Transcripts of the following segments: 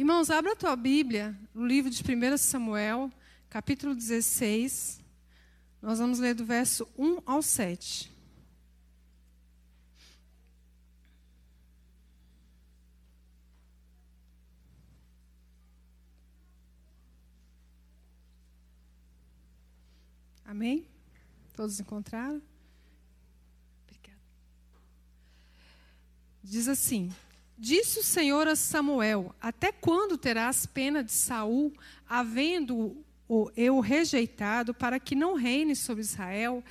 Irmãos, abra a tua Bíblia no livro de 1 Samuel, capítulo 16. Nós vamos ler do verso 1 ao 7. Amém? Todos encontraram? Obrigada. Diz assim: Disse o Senhor a Samuel: Até quando terás pena de Saul, havendo o eu rejeitado, para que não reine sobre Israel?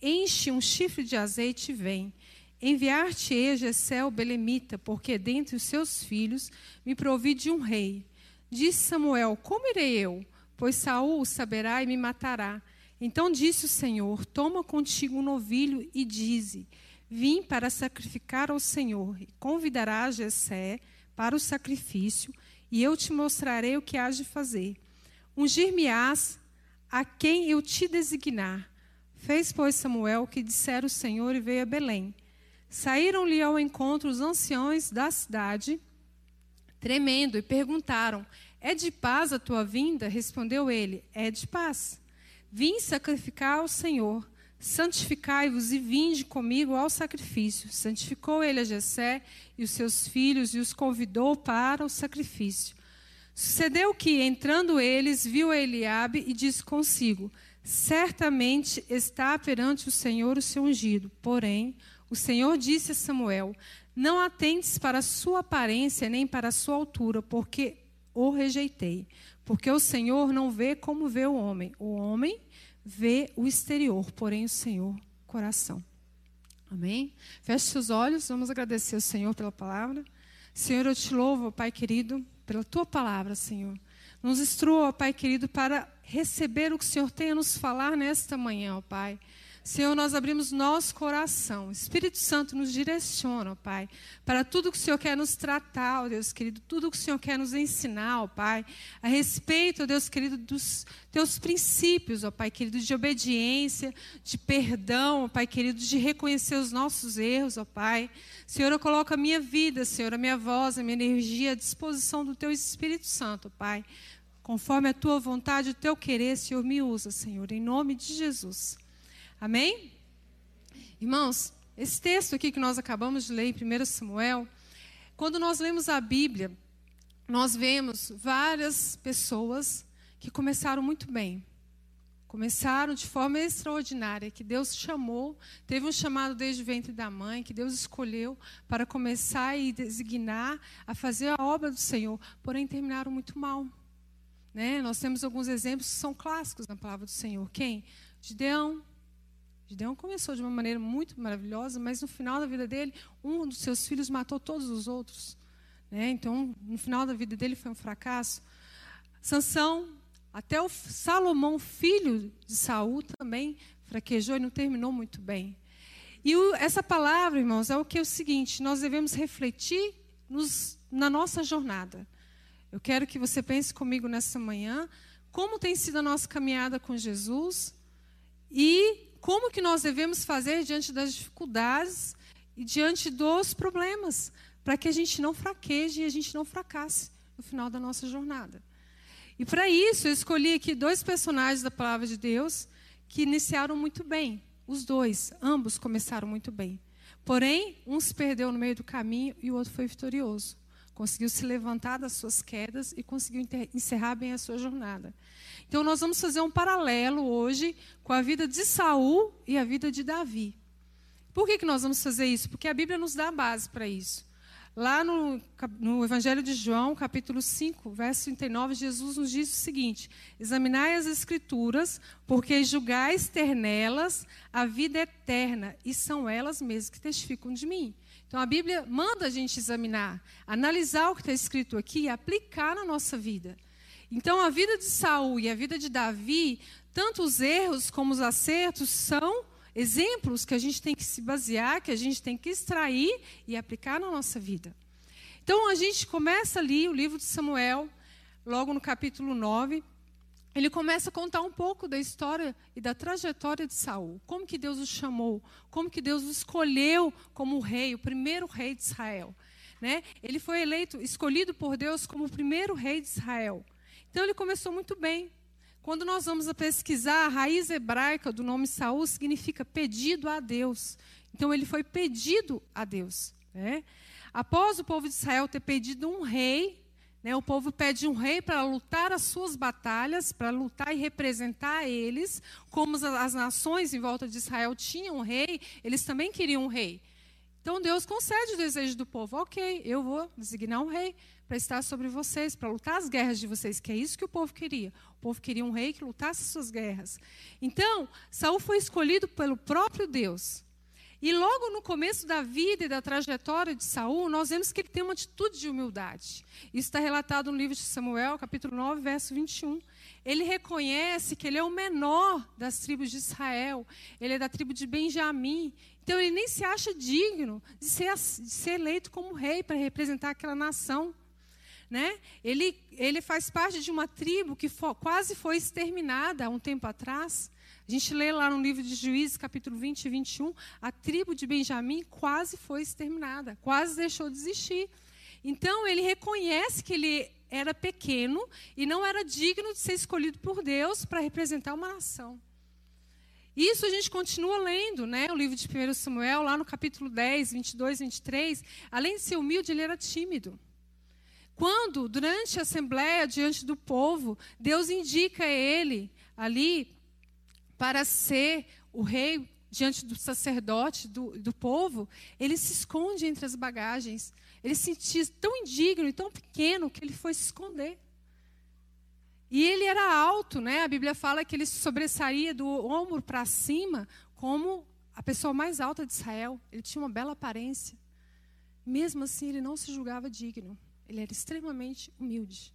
Enche um chifre de azeite e vem. Enviar-te-ei Jessé belemita, porque dentre os seus filhos me provi de um rei. Disse Samuel: Como irei eu? Pois Saul o saberá e me matará. Então disse o Senhor: Toma contigo um novilho e dize: Vim para sacrificar ao Senhor, e convidarás Jessé para o sacrifício, e eu te mostrarei o que hás de fazer. Ungir-me-ás a quem eu te designar. Fez, pois, Samuel o que dissera o Senhor e veio a Belém. Saíram-lhe ao encontro os anciões da cidade, tremendo, e perguntaram: É de paz a tua vinda? Respondeu ele: É de paz. Vim sacrificar ao Senhor. Santificai-vos e vinde comigo ao sacrifício. Santificou ele a Jessé e os seus filhos e os convidou para o sacrifício. Sucedeu que, entrando eles, viu Eliabe e disse consigo: Certamente está perante o Senhor o seu ungido. Porém, o Senhor disse a Samuel: Não atentes para a sua aparência nem para a sua altura, porque o rejeitei. Porque o Senhor não vê como vê o homem. O homem vê o exterior, porém o Senhor, coração. Amém? Feche seus olhos, vamos agradecer ao Senhor pela palavra. Senhor, eu te louvo, Pai querido, pela tua palavra, Senhor. Nos instrua, Pai querido, para receber o que o Senhor tem a nos falar nesta manhã, ó Pai. Senhor, nós abrimos nosso coração. Espírito Santo nos direciona, ó Pai, para tudo que o Senhor quer nos tratar, ó Deus querido, tudo que o Senhor quer nos ensinar, ó Pai, a respeito, ó Deus querido, dos teus princípios, ó Pai querido, de obediência, de perdão, ó Pai querido, de reconhecer os nossos erros, ó Pai. Senhor, eu coloco a minha vida, Senhor, a minha voz, a minha energia à disposição do Teu Espírito Santo, ó Pai. Conforme a Tua vontade, o Teu querer, Senhor, me usa, Senhor, em nome de Jesus. Amém? Irmãos, esse texto aqui que nós acabamos de ler em 1 Samuel, quando nós lemos a Bíblia, nós vemos várias pessoas que começaram muito bem. Começaram de forma extraordinária, que Deus chamou, teve um chamado desde o ventre da mãe, que Deus escolheu para começar e designar a fazer a obra do Senhor, porém terminaram muito mal. Né? Nós temos alguns exemplos que são clássicos na palavra do Senhor. Quem? Gideão, Gideão começou de uma maneira muito maravilhosa, mas no final da vida dele, um dos seus filhos matou todos os outros. Né? Então, no final da vida dele foi um fracasso. Sansão, até o Salomão, filho de Saul, também fraquejou e não terminou muito bem. E o, essa palavra, irmãos, é o que é o seguinte: nós devemos refletir nos, na nossa jornada. Eu quero que você pense comigo nessa manhã como tem sido a nossa caminhada com Jesus e como que nós devemos fazer diante das dificuldades e diante dos problemas, para que a gente não fraqueje e a gente não fracasse no final da nossa jornada. E para isso, eu escolhi aqui dois personagens da palavra de Deus que iniciaram muito bem. Os dois, ambos começaram muito bem. Porém, um se perdeu no meio do caminho e o outro foi vitorioso. Conseguiu se levantar das suas quedas e conseguiu encerrar bem a sua jornada. Então nós vamos fazer um paralelo hoje com a vida de Saul e a vida de Davi. Por que, que nós vamos fazer isso? Porque a Bíblia nos dá a base para isso. Lá no, no, Evangelho de João, capítulo 5, verso 39, Jesus nos diz o seguinte: Examinai as Escrituras, porque julgais ter nelas a vida eterna, e são elas mesmas que testificam de mim. Então a Bíblia manda a gente examinar, analisar o que está escrito aqui e aplicar na nossa vida. Então, a vida de Saul e a vida de Davi, tanto os erros como os acertos, são exemplos que a gente tem que se basear, que a gente tem que extrair e aplicar na nossa vida. Então, a gente começa ali o livro de Samuel, logo no capítulo 9. Ele começa a contar um pouco da história e da trajetória de Saul. Como que Deus o chamou, como que Deus o escolheu como rei, o primeiro rei de Israel. né? Ele foi eleito, escolhido por Deus como o primeiro rei de Israel. Então ele começou muito bem. Quando nós vamos a pesquisar, a raiz hebraica do nome Saul significa pedido a Deus. Então ele foi pedido a Deus. Né? Após o povo de Israel ter pedido um rei, né, o povo pede um rei para lutar as suas batalhas, para lutar e representar eles, como as, nações em volta de Israel tinham um rei, eles também queriam um rei. Então Deus concede o desejo do povo. Ok, eu vou designar um rei para estar sobre vocês, para lutar as guerras de vocês, que é isso que o povo queria. O povo queria um rei que lutasse as suas guerras. Então, Saul foi escolhido pelo próprio Deus. E logo no começo da vida e da trajetória de Saul, nós vemos que ele tem uma atitude de humildade. Isso está relatado no livro de Samuel, capítulo 9, verso 21. Ele reconhece que ele é o menor das tribos de Israel, ele é da tribo de Benjamim. Então ele nem se acha digno de ser, de ser eleito como rei para representar aquela nação. Né? Ele, ele faz parte de uma tribo que quase foi exterminada há um tempo atrás. A gente lê lá no livro de Juízes, capítulo 20 e 21, a tribo de Benjamim quase foi exterminada, quase deixou de existir. Então, ele reconhece que ele era pequeno e não era digno de ser escolhido por Deus para representar uma nação. Isso a gente continua lendo, né? O livro de 1 Samuel, lá no capítulo 10, 22, 23. Além de ser humilde, ele era tímido. Quando, durante a assembleia, diante do povo, Deus indica ele ali para ser o rei diante do sacerdote, do, do povo, ele se esconde entre as bagagens. Ele se sentia tão indigno e tão pequeno que ele foi se esconder. E ele era alto, né? A Bíblia fala que ele sobressaía do ombro para cima como a pessoa mais alta de Israel. Ele tinha uma bela aparência. Mesmo assim, ele não se julgava digno. Ele era extremamente humilde.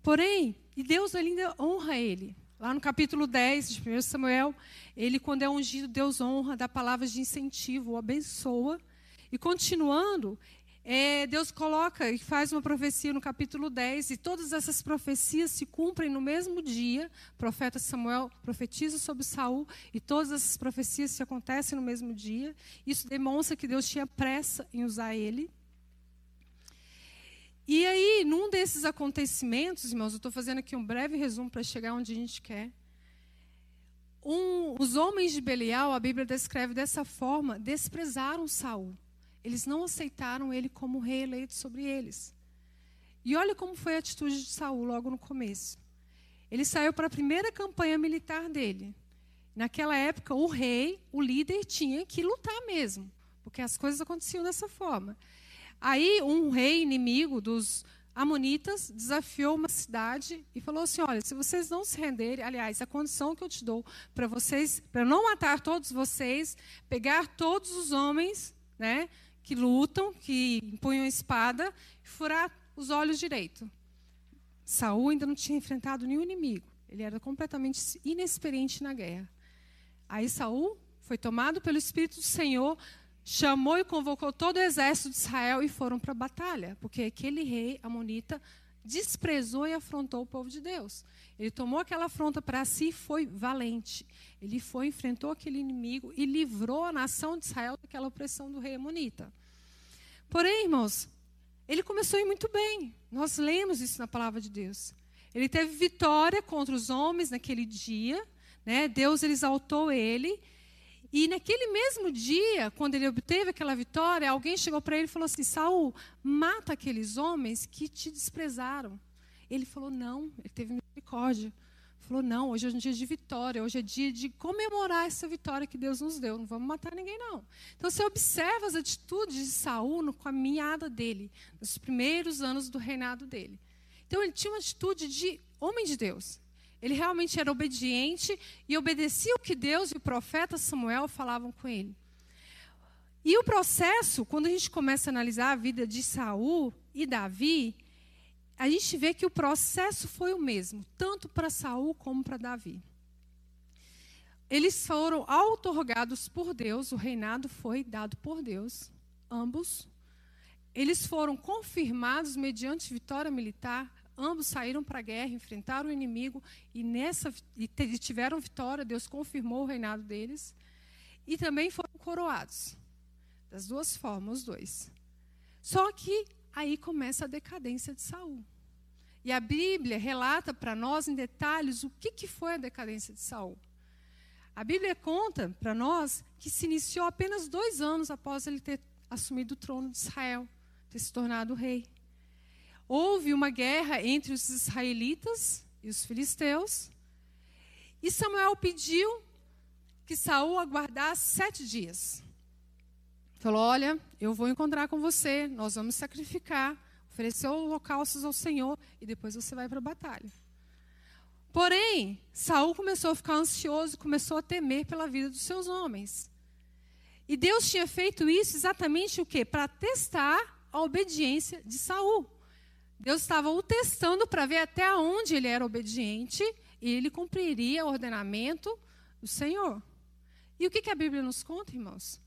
Porém, e Deus ainda honra ele. Lá no capítulo 10 de 1 Samuel, ele, quando é ungido, Deus honra, dá palavras de incentivo, abençoa. E continuando, é, Deus coloca e faz uma profecia no capítulo 10, e todas essas profecias se cumprem no mesmo dia. O profeta Samuel profetiza sobre Saul, e todas essas profecias se acontecem no mesmo dia. Isso demonstra que Deus tinha pressa em usar ele. E aí, num desses acontecimentos, irmãos, eu estou fazendo aqui um breve resumo para chegar onde a gente quer. Um, os homens de Belial, a Bíblia descreve dessa forma, desprezaram Saul. Eles não aceitaram ele como rei eleito sobre eles. E olha como foi a atitude de Saul logo no começo. Ele saiu para a primeira campanha militar dele. Naquela época, o rei, o líder, tinha que lutar mesmo, porque as coisas aconteciam dessa forma. Aí um rei inimigo dos Amonitas desafiou uma cidade e falou assim: Olha, se vocês não se renderem, aliás, a condição que eu te dou para vocês, para não matar todos vocês, pegar todos os homens né, que lutam, que empunham espada, e furar os olhos direito. Saul ainda não tinha enfrentado nenhum inimigo. Ele era completamente inexperiente na guerra. Aí Saul foi tomado pelo Espírito do Senhor, chamou e convocou todo o exército de Israel e foram para a batalha, porque aquele rei amonita desprezou e afrontou o povo de Deus. Ele tomou aquela afronta para si e foi valente. Ele foi, enfrentou aquele inimigo e livrou a nação de Israel daquela opressão do rei amonita. Porém, irmãos, ele começou a ir muito bem. Nós lemos isso na palavra de Deus. Ele teve vitória contra os homens naquele dia. Né? Deus exaltou ele e naquele mesmo dia, quando ele obteve aquela vitória, alguém chegou para ele e falou assim: Saul, mata aqueles homens que te desprezaram. Ele falou: Não, ele teve misericórdia. Falou: Não, hoje é um dia de vitória, hoje é dia de comemorar essa vitória que Deus nos deu. Não vamos matar ninguém, não. Então você observa as atitudes de Saul no caminhada dele, nos primeiros anos do reinado dele. Então ele tinha uma atitude de homem de Deus. Ele realmente era obediente e obedecia o que Deus e o profeta Samuel falavam com ele. E o processo, quando a gente começa a analisar a vida de Saul e Davi, a gente vê que o processo foi o mesmo, tanto para Saul como para Davi. Eles foram outorgados por Deus, o reinado foi dado por Deus, ambos. Eles foram confirmados mediante vitória militar, Ambos saíram para a guerra, enfrentaram o inimigo e nessa e tiveram vitória. Deus confirmou o reinado deles e também foram coroados. Das duas formas, os dois. Só que aí começa a decadência de Saul. E a Bíblia relata para nós em detalhes o que, que foi a decadência de Saul. A Bíblia conta para nós que se iniciou apenas dois anos após ele ter assumido o trono de Israel, ter se tornado rei. Houve uma guerra entre os israelitas e os filisteus, e Samuel pediu que Saul aguardasse sete dias. Falou: Olha, eu vou encontrar com você, nós vamos sacrificar, oferecer holocaustos ao Senhor e depois você vai para a batalha. Porém, Saul começou a ficar ansioso, começou a temer pela vida dos seus homens. E Deus tinha feito isso exatamente o quê? Para testar a obediência de Saul. Deus estava o testando para ver até onde ele era obediente e ele cumpriria o ordenamento do Senhor. E o que, que a Bíblia nos conta, irmãos?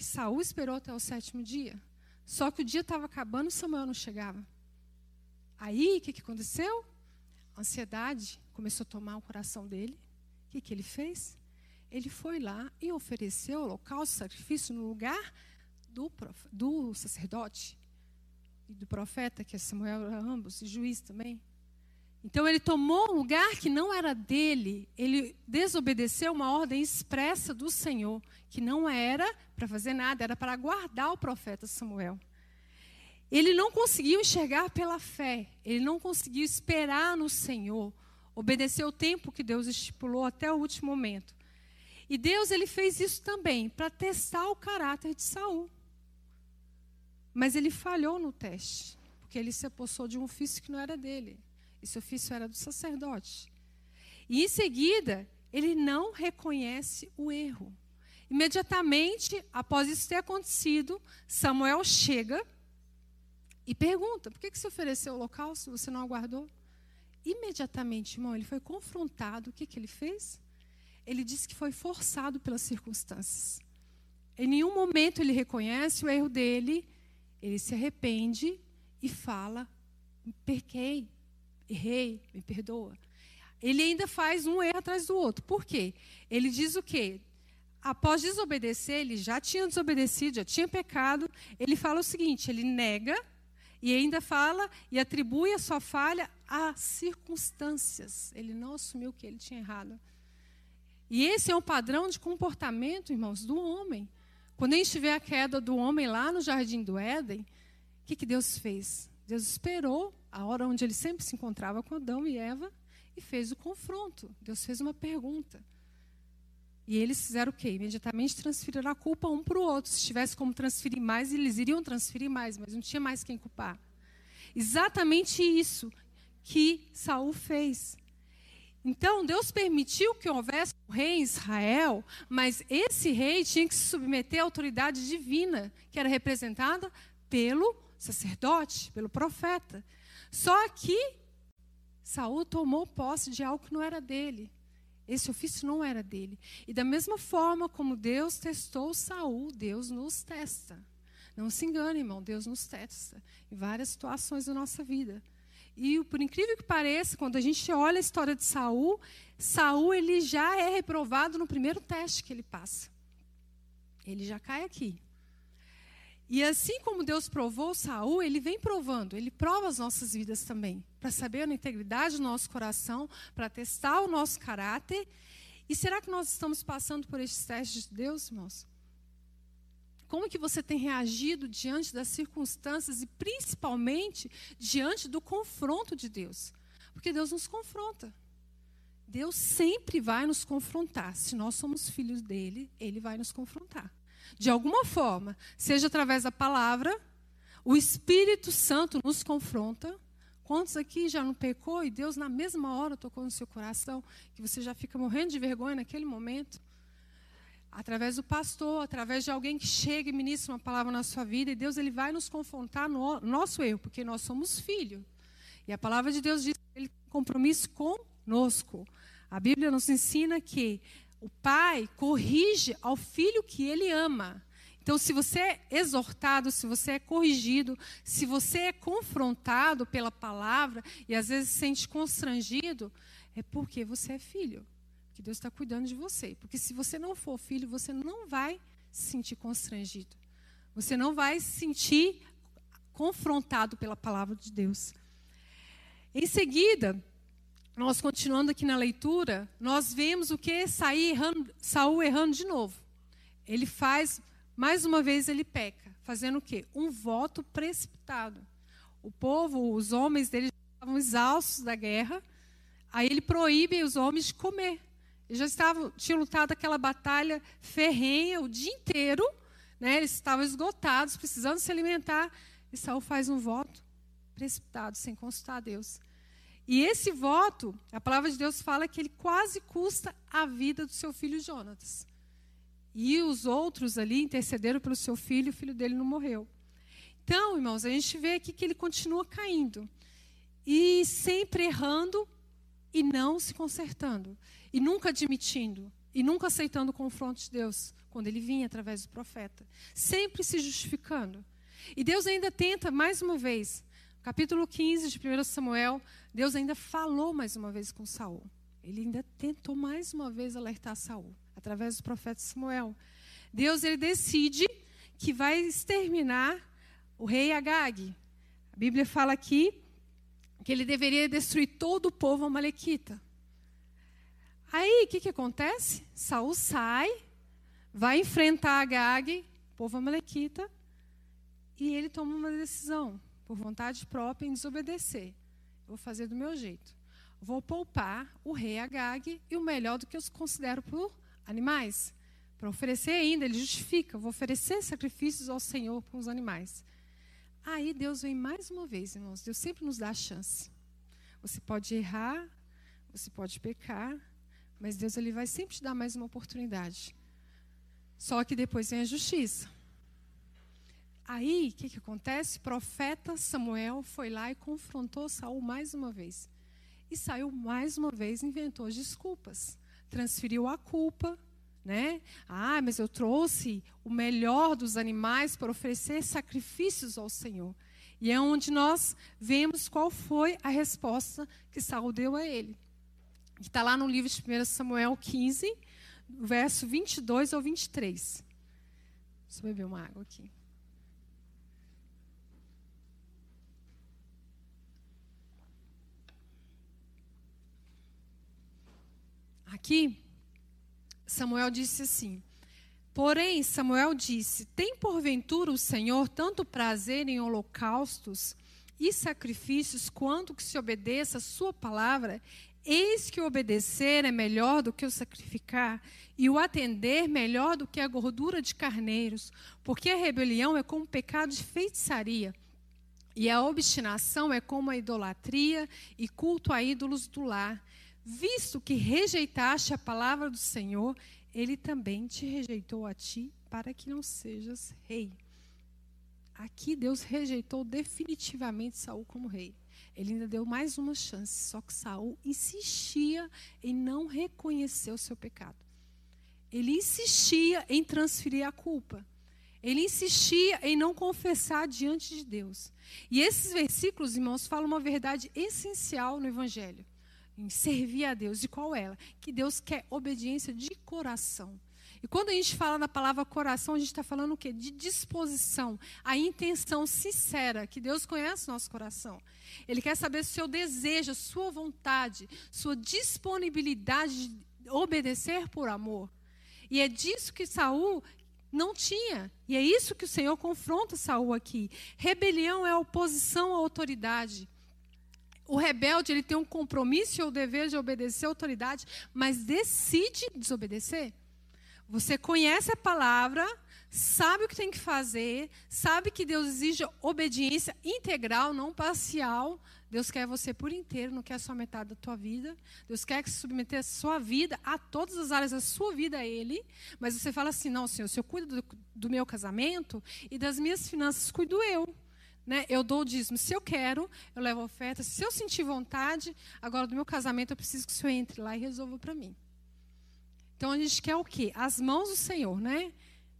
que Saul esperou até o sétimo dia. Só que o dia estava acabando e Samuel não chegava. Aí, o que, que aconteceu? A ansiedade começou a tomar o coração dele. O que, que ele fez? Ele foi lá e ofereceu holocausto, sacrifício no lugar do, do sacerdote e do profeta, que é Samuel, ambos, e juiz também. Então ele tomou um lugar que não era dele, ele desobedeceu uma ordem expressa do Senhor, que não era para fazer nada, era para guardar o profeta Samuel. Ele não conseguiu enxergar pela fé, ele não conseguiu esperar no Senhor, obedecer o tempo que Deus estipulou até o último momento. E Deus ele fez isso também para testar o caráter de Saul. Mas ele falhou no teste, porque ele se apossou de um ofício que não era dele. Esse ofício era do sacerdote. E em seguida, ele não reconhece o erro. Imediatamente após isso ter acontecido, Samuel chega e pergunta: por que, que você ofereceu o local se você não aguardou? Imediatamente, irmão, ele foi confrontado. O que, que ele fez? Ele disse que foi forçado pelas circunstâncias. Em nenhum momento ele reconhece o erro dele, ele se arrepende e fala: pequei, errei, me perdoa. Ele ainda faz um erro atrás do outro. Por quê? Ele diz o quê? Após desobedecer, ele já tinha desobedecido, já tinha pecado. Ele fala o seguinte: ele nega e ainda fala e atribui a sua falha a circunstâncias. Ele não assumiu que ele tinha errado. E esse é um padrão de comportamento, irmãos, do homem. Quando a gente vê a queda do homem lá no jardim do Éden, o que, que Deus fez? Deus esperou a hora onde ele sempre se encontrava com Adão e Eva e fez o confronto. Deus fez uma pergunta. E eles fizeram o quê? Imediatamente transferiram a culpa um para o outro. Se tivesse como transferir mais, eles iriam transferir mais, mas não tinha mais quem culpar. Exatamente isso que Saul fez. Então, Deus permitiu que houvesse um rei em Israel, mas esse rei tinha que se submeter à autoridade divina, que era representada pelo sacerdote, pelo profeta. Só que Saul tomou posse de algo que não era dele. Esse ofício não era dele. E da mesma forma como Deus testou Saul, Deus nos testa. Não se engane, irmão, Deus nos testa em várias situações da nossa vida. E por incrível que pareça, quando a gente olha a história de Saul, Saul ele já é reprovado no primeiro teste que ele passa. Ele já cai aqui. E assim como Deus provou Saul, ele vem provando, ele prova as nossas vidas também, para saber a integridade do nosso coração, para testar o nosso caráter. E será que nós estamos passando por estes testes de Deus, irmãos? Como que você tem reagido diante das circunstâncias e principalmente diante do confronto de Deus? Porque Deus nos confronta. Deus sempre vai nos confrontar. Se nós somos filhos dele, ele vai nos confrontar de alguma forma, seja através da palavra, o Espírito Santo nos confronta. Quantos aqui já não pecou e Deus na mesma hora tocou no seu coração, que você já fica morrendo de vergonha naquele momento? Através do pastor, através de alguém que chega e ministra uma palavra na sua vida, e Deus ele vai nos confrontar no nosso erro, porque nós somos filhos. E a palavra de Deus diz que ele tem compromisso conosco. A Bíblia nos ensina que o pai corrige ao filho que ele ama. Então, se você é exortado, se você é corrigido, se você é confrontado pela palavra e às vezes se sente constrangido, é porque você é filho. Que Deus está cuidando de você. Porque se você não for filho, você não vai se sentir constrangido. Você não vai se sentir confrontado pela palavra de Deus. Em seguida, nós continuando aqui na leitura, nós vemos o que errando, Saul errando de novo. Ele faz, mais uma vez ele peca, fazendo o quê? Um voto precipitado. O povo, os homens dele estavam exaustos da guerra, aí ele proíbe os homens de comer. Já estavam, tinham lutado aquela batalha ferrenha o dia inteiro, né? eles estavam esgotados, precisando se alimentar, e Saul faz um voto precipitado, sem consultar a Deus. E esse voto, a palavra de Deus fala que ele quase custa a vida do seu filho Jonatas. E os outros ali intercederam pelo seu filho, o filho dele não morreu. Então, irmãos, a gente vê aqui que ele continua caindo. E sempre errando e não se consertando. E nunca admitindo. E nunca aceitando o confronto de Deus, quando ele vinha através do profeta. Sempre se justificando. E Deus ainda tenta, mais uma vez, capítulo 15 de 1 Samuel, Deus ainda falou mais uma vez com Saul. Ele ainda tentou mais uma vez alertar Saul, através do profeta Samuel. Deus ele decide que vai exterminar o rei Agag. A Bíblia fala aqui que ele deveria destruir todo o povo amalequita. Aí, o que, que acontece? Saul sai, vai enfrentar Agag, povo amalequita, e ele toma uma decisão, por vontade própria, em desobedecer vou fazer do meu jeito. Vou poupar o rei Agag e o melhor do que eu considero por animais. Para oferecer ainda, ele justifica, vou oferecer sacrifícios ao Senhor com os animais. Aí Deus vem mais uma vez, irmãos. Deus sempre nos dá a chance. Você pode errar, você pode pecar, mas Deus ele vai sempre te dar mais uma oportunidade. Só que depois vem a justiça. Aí, o que, que acontece? O profeta Samuel foi lá e confrontou Saul mais uma vez. E saiu mais uma vez, inventou desculpas. Transferiu a culpa, né? Ah, mas eu trouxe o melhor dos animais para oferecer sacrifícios ao Senhor. E é onde nós vemos qual foi a resposta que Saul deu a ele. Está lá no livro de 1 Samuel 15, verso 22 ao 23. Deixa eu beber uma água aqui. Aqui, Samuel disse assim: Porém, Samuel disse: Tem porventura o Senhor tanto prazer em holocaustos e sacrifícios quanto que se obedeça a sua palavra? Eis que o obedecer é melhor do que o sacrificar, e o atender melhor do que a gordura de carneiros, porque a rebelião é como pecado de feitiçaria, e a obstinação é como a idolatria e culto a ídolos do lar visto que rejeitaste a palavra do Senhor, ele também te rejeitou a ti para que não sejas rei. Aqui Deus rejeitou definitivamente Saul como rei. Ele ainda deu mais uma chance, só que Saul insistia em não reconhecer o seu pecado. Ele insistia em transferir a culpa. Ele insistia em não confessar diante de Deus. E esses versículos, irmãos, falam uma verdade essencial no Evangelho em servir a Deus. De qual ela? Que Deus quer obediência de coração. E quando a gente fala na palavra coração, a gente está falando o quê? De disposição, a intenção sincera, que Deus conhece o nosso coração. Ele quer saber o seu desejo, sua vontade, sua disponibilidade de obedecer por amor. E é disso que Saul não tinha. E é isso que o Senhor confronta Saul aqui. Rebelião é oposição à autoridade o rebelde ele tem um compromisso ou o dever de obedecer a autoridade, mas decide desobedecer. Você conhece a palavra, sabe o que tem que fazer, sabe que Deus exige obediência integral, não parcial. Deus quer você por inteiro, não quer só metade da tua vida. Deus quer que submeter a sua vida a todas as áreas da sua vida a Ele. Mas você fala assim: não, Senhor, se eu cuido do, do meu casamento e das minhas finanças, cuido eu. Né? Eu dou o dízimo se eu quero, eu levo a oferta. Se eu sentir vontade, agora do meu casamento eu preciso que o Senhor entre lá e resolva para mim. Então a gente quer o quê? As mãos do Senhor, né?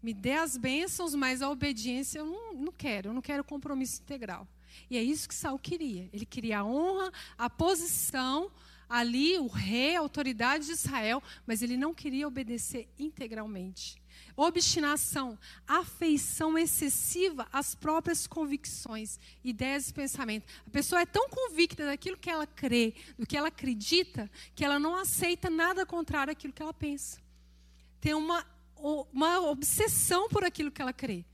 Me dê as bênçãos, mas a obediência eu não, não quero, eu não quero compromisso integral. E é isso que Saul queria. Ele queria a honra, a posição, ali o rei, a autoridade de Israel, mas ele não queria obedecer integralmente. obstinação, afeição excessiva às próprias convicções, ideias e pensamentos. A pessoa é tão convicta daquilo que ela crê, do que ela acredita, que ela não aceita nada contrário àquilo que ela pensa. Tem uma, uma obsessão por aquilo que ela crê.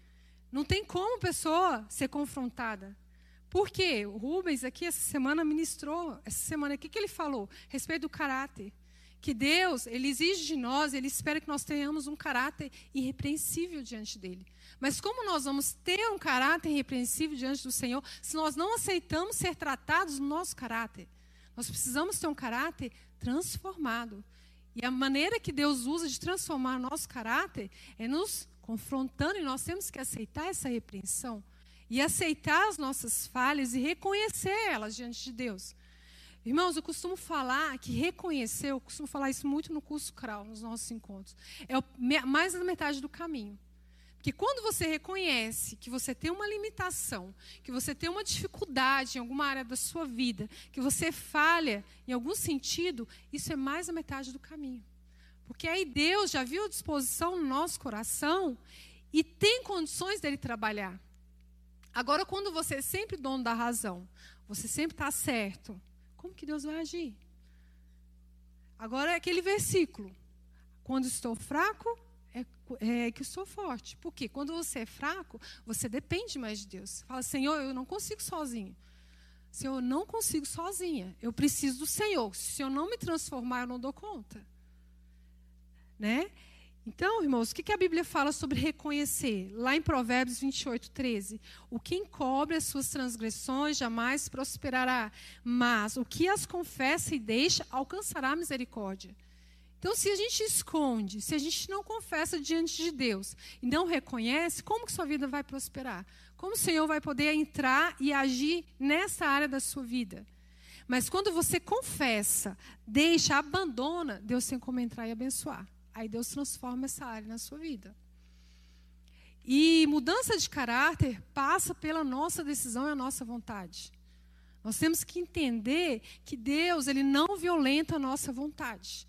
Não tem como a pessoa ser confrontada. Por quê? O Rubens aqui essa semana ministrou, essa semana, o que, que ele falou? A respeito do caráter que Deus, ele exige de nós, ele espera que nós tenhamos um caráter irrepreensível diante dele. Mas como nós vamos ter um caráter irrepreensível diante do Senhor se nós não aceitamos ser tratados no nosso caráter? Nós precisamos ter um caráter transformado. E a maneira que Deus usa de transformar nosso caráter é nos confrontando e nós temos que aceitar essa repreensão e aceitar as nossas falhas e reconhecer elas diante de Deus. Irmãos, eu costumo falar que reconhecer, eu costumo falar isso muito no curso CRAL, nos nossos encontros, é mais da metade do caminho. Porque quando você reconhece que você tem uma limitação, que você tem uma dificuldade em alguma área da sua vida, que você falha em algum sentido, isso é mais da metade do caminho. Porque aí Deus já viu a disposição no nosso coração e tem condições dele trabalhar. Agora, quando você é sempre dono da razão, você sempre está certo, como que Deus vai agir? Agora é aquele versículo. Quando estou fraco, é, é, que estou forte. Porque quando você é fraco, você depende mais de Deus. Fala, Senhor, eu não consigo sozinho. Senhor, eu não consigo sozinha. Eu preciso do Senhor. Se eu não me transformar, eu não dou conta. Né? Então, irmãos, o que a Bíblia fala sobre reconhecer? Lá em Provérbios 28, 13. O que encobre as suas transgressões jamais prosperará, mas o que as confessa e deixa alcançará misericórdia. Então, se a gente esconde, se a gente não confessa diante de Deus e não reconhece, como que sua vida vai prosperar? Como o Senhor vai poder entrar e agir nessa área da sua vida? Mas quando você confessa, deixa, abandona, Deus tem como entrar e abençoar. Aí Deus transforma essa área na sua vida. E mudança de caráter passa pela nossa decisão e a nossa vontade. Nós temos que entender que Deus, ele não violenta a nossa vontade.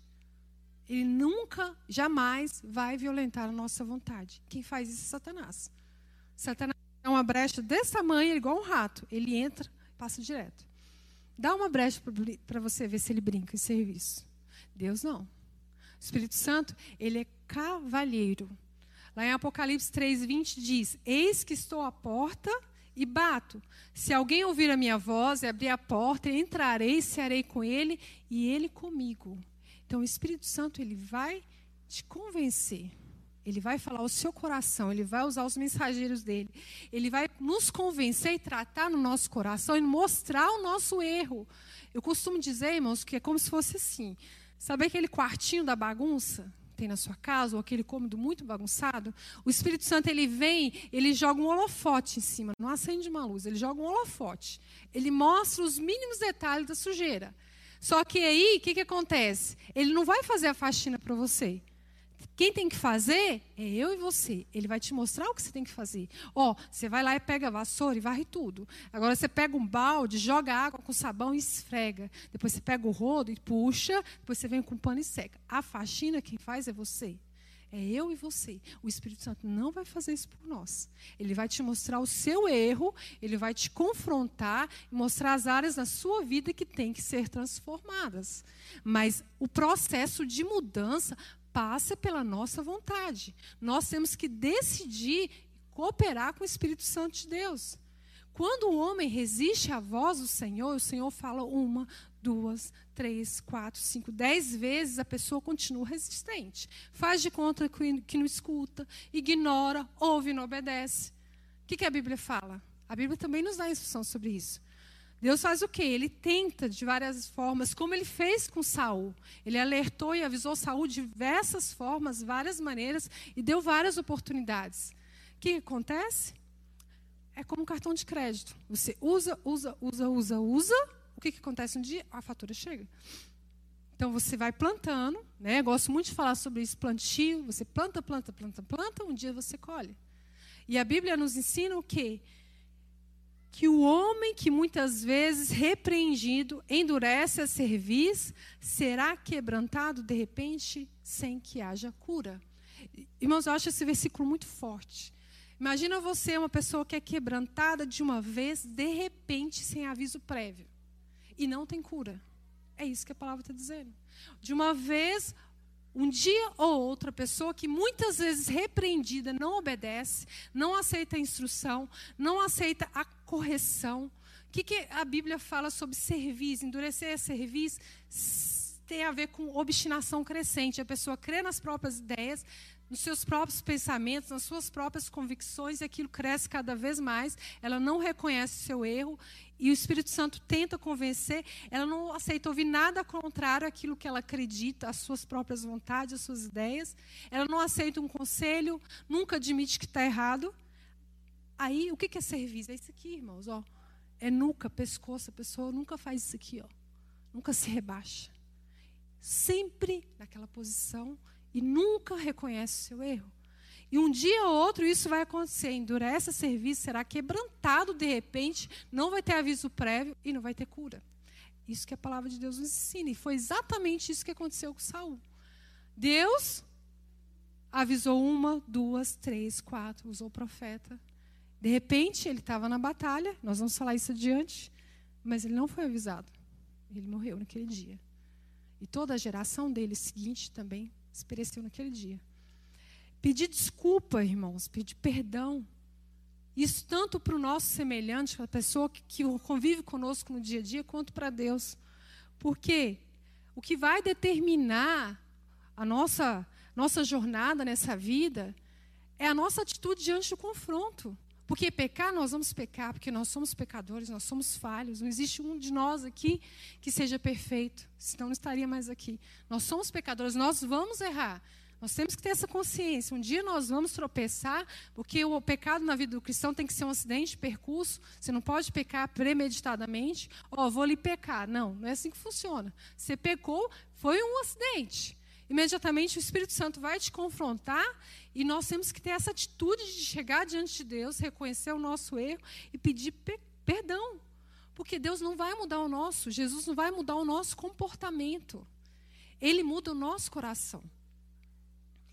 Ele nunca, jamais vai violentar a nossa vontade. Quem faz isso é Satanás. Satanás é uma brecha desse tamanho, igual um rato. Ele entra, passa direto. Dá uma brecha para você ver se ele brinca em serviço. Deus não. O Espírito Santo, ele é cavalheiro. Lá em Apocalipse 3:20 diz: Eis que estou à porta e bato. Se alguém ouvir a minha voz e abrir a porta, entrarei, cearei com ele e ele comigo. Então o Espírito Santo ele vai te convencer. Ele vai falar ao seu coração, ele vai usar os mensageiros dele. Ele vai nos convencer e tratar no nosso coração e mostrar o nosso erro. Eu costumo dizer, irmãos, que é como se fosse assim. Sabe aquele quartinho da bagunça? tem na sua casa, ou aquele cômodo muito bagunçado, o Espírito Santo ele vem, ele joga um holofote em cima, não acende uma luz, ele joga um holofote. Ele mostra os mínimos detalhes da sujeira. Só que aí, o que, que acontece? Ele não vai fazer a faxina para você. Quem tem que fazer é eu e você. Ele vai te mostrar o que você tem que fazer. Ó, oh, você vai lá e pega a vassoura e varre tudo. Agora você pega um balde, joga água com sabão e esfrega. Depois você pega o rodo e puxa. Depois você vem com pano e seca. A faxina quem faz é você. É eu e você. O Espírito Santo não vai fazer isso por nós. Ele vai te mostrar o seu erro, ele vai te confrontar e mostrar as áreas da sua vida que têm que ser transformadas. Mas o processo de mudança passa pela nossa vontade. Nós temos que decidir cooperar com o Espírito Santo de Deus. Quando o homem resiste à voz do Senhor, o Senhor fala uma, duas, três, quatro, cinco, dez vezes, a pessoa continua resistente. Faz de conta que não escuta, ignora, ouve e não obedece. O que, que a Bíblia fala? A Bíblia também nos dá instrução sobre isso. Deus faz o quê? Ele tenta de várias formas, como ele fez com Saul. Ele alertou e avisou Saul de diversas formas, várias maneiras e deu várias oportunidades. O que acontece? É como um cartão de crédito. Você usa, usa, usa, usa, usa. O que, que acontece um dia? A fatura chega. Então você vai plantando, né? Gosto muito de falar sobre isso, plantio. Você planta, planta, planta, planta. Um dia você colhe. E a Bíblia nos ensina o quê? que o homem que muitas vezes repreendido endurece a cerviz será quebrantado de repente sem que haja cura. Irmãos, eu acho esse versículo muito forte. Imagina você, uma pessoa que é quebrantada de uma vez, de repente, sem aviso prévio. E não tem cura. É isso que a palavra está dizendo. De uma vez, um dia ou outra pessoa que muitas vezes repreendida não obedece, não aceita a instrução, não aceita a correção. O que, que a Bíblia fala sobre serviço? Endurecer a serviço tem a ver com obstinação crescente. A pessoa crê nas próprias ideias, nos seus próprios pensamentos, nas suas próprias convicções, e aquilo cresce cada vez mais. Ela não reconhece o seu erro e o Espírito Santo tenta convencer. Ela não aceita ouvir nada contrário àquilo que ela acredita, às suas próprias vontades, às suas ideias. Ela não aceita um conselho, nunca admite que está errado. Aí, o que é serviço? É isso aqui, irmãos. Ó. É nuca, pescoço. A pessoa nunca faz isso aqui. Ó. Nunca se rebaixa. Sempre naquela posição e nunca reconhece o seu erro. E um dia ou outro isso vai acontecer. Endurece serviço, será quebrantado de repente, não vai ter aviso prévio e não vai ter cura. Isso que a palavra de Deus nos ensina. E foi exatamente isso que aconteceu com Saul. Deus avisou uma, duas, três, quatro, usou o profeta. De repente, ele estava na batalha, nós vamos falar isso adiante, mas ele não foi avisado. Ele morreu naquele dia. E toda a geração dele seguinte também pereceu naquele dia. Pedir desculpa, irmãos, pedir perdão. Isso tanto para o nosso semelhante, para a pessoa que, que convive conosco no dia a dia, quanto para Deus. Porque o que vai determinar a nossa, nossa jornada nessa vida é a nossa atitude diante do confronto. Porque pecar, nós vamos pecar, porque nós somos pecadores, nós somos falhos. Não existe um de nós aqui que seja perfeito, senão não estaria mais aqui. Nós somos pecadores, nós vamos errar. Nós temos que ter essa consciência. Um dia nós vamos tropeçar, porque o pecado na vida do cristão tem que ser um acidente de percurso. Você não pode pecar premeditadamente. Ó, oh, vou lhe pecar. Não, não é assim que funciona. Você pecou, foi um acidente imediatamente o Espírito Santo vai te confrontar e nós temos que ter essa atitude de chegar diante de Deus, reconhecer o nosso erro e pedir pe perdão. Porque Deus não vai mudar o nosso, Jesus não vai mudar o nosso comportamento. Ele muda o nosso coração.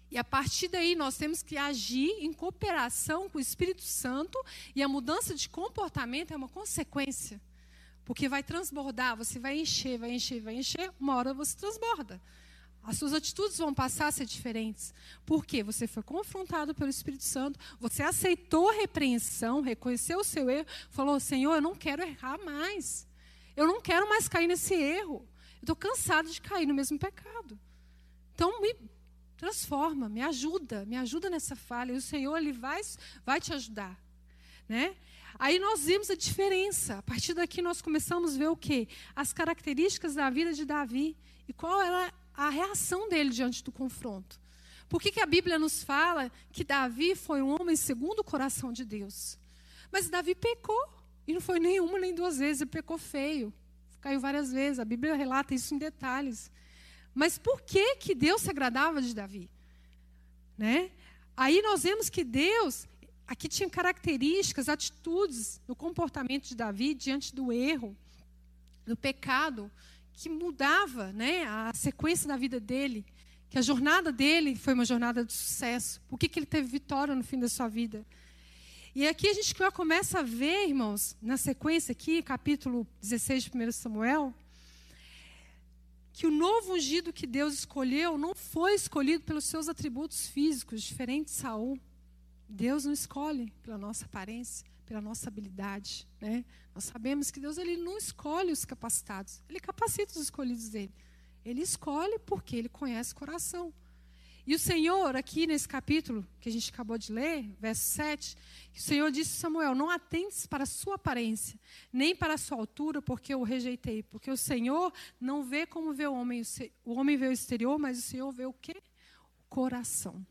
E a partir daí nós temos que agir em cooperação com o Espírito Santo e a mudança de comportamento é uma consequência. Porque vai transbordar, você vai encher, vai encher, vai encher, uma hora você transborda. As suas atitudes vão passar a ser diferentes. Porque você foi confrontado pelo Espírito Santo, você aceitou a repreensão, reconheceu o seu erro, falou: Senhor, eu não quero errar mais. Eu não quero mais cair nesse erro. Eu estou cansado de cair no mesmo pecado. Então, me transforma, me ajuda, me ajuda nessa falha. E o Senhor, Ele vai, vai te ajudar. Né? Aí nós vimos a diferença. A partir daqui nós começamos a ver o quê? As características da vida de Davi. E qual era a reação dele diante do confronto. Por que, que a Bíblia nos fala que Davi foi um homem segundo o coração de Deus? Mas Davi pecou. E não foi nem uma nem duas vezes, ele pecou feio. Caiu várias vezes. A Bíblia relata isso em detalhes. Mas por que, que Deus se agradava de Davi? Né? Aí nós vemos que Deus, aqui tinha características, atitudes no comportamento de Davi diante do erro, do pecado, que mudava né, a sequência da vida dele, que a jornada dele foi uma jornada de sucesso. Por que, que ele teve vitória no fim da sua vida? E aqui a gente começa a ver, irmãos, na sequência aqui, capítulo 16 de 1 Samuel, que o novo ungido que Deus escolheu não foi escolhido pelos seus atributos físicos, diferente de Saul. Deus não escolhe pela nossa aparência, pela nossa habilidade. Né? Nós sabemos que Deus ele não escolhe os capacitados, ele capacita os escolhidos dele. Ele escolhe porque ele conhece o coração. E o Senhor, aqui nesse capítulo que a gente acabou de ler, verso 7, o Senhor disse a Samuel: Não atentes para a sua aparência, nem para a sua altura, porque eu o rejeitei. Porque o Senhor não vê como vê o homem. O homem vê o exterior, mas o Senhor vê o quê? O coração.